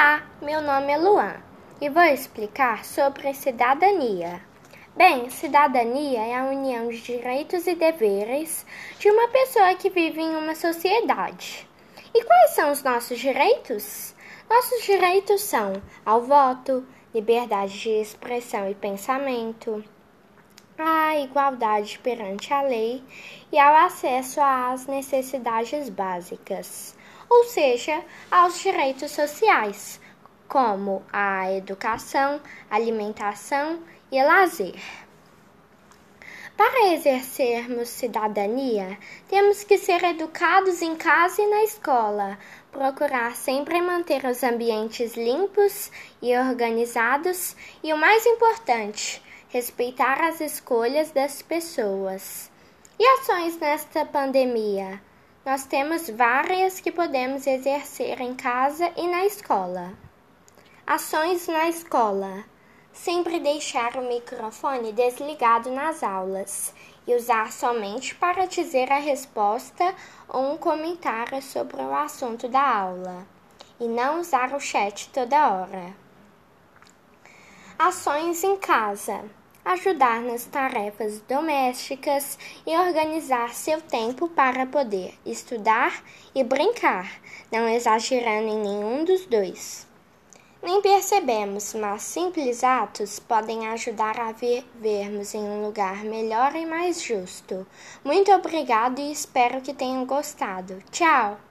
Olá, meu nome é Luan e vou explicar sobre cidadania. Bem, cidadania é a união de direitos e deveres de uma pessoa que vive em uma sociedade. E quais são os nossos direitos? Nossos direitos são ao voto, liberdade de expressão e pensamento, a igualdade perante a lei e ao acesso às necessidades básicas ou seja, aos direitos sociais, como a educação, alimentação e lazer. Para exercermos cidadania, temos que ser educados em casa e na escola, procurar sempre manter os ambientes limpos e organizados e, o mais importante, respeitar as escolhas das pessoas. E ações nesta pandemia? Nós temos várias que podemos exercer em casa e na escola. Ações na escola: sempre deixar o microfone desligado nas aulas e usar somente para dizer a resposta ou um comentário sobre o assunto da aula, e não usar o chat toda hora. Ações em casa ajudar nas tarefas domésticas e organizar seu tempo para poder estudar e brincar, não exagerando em nenhum dos dois. Nem percebemos, mas simples atos podem ajudar a vivermos em um lugar melhor e mais justo. Muito obrigado e espero que tenham gostado. Tchau!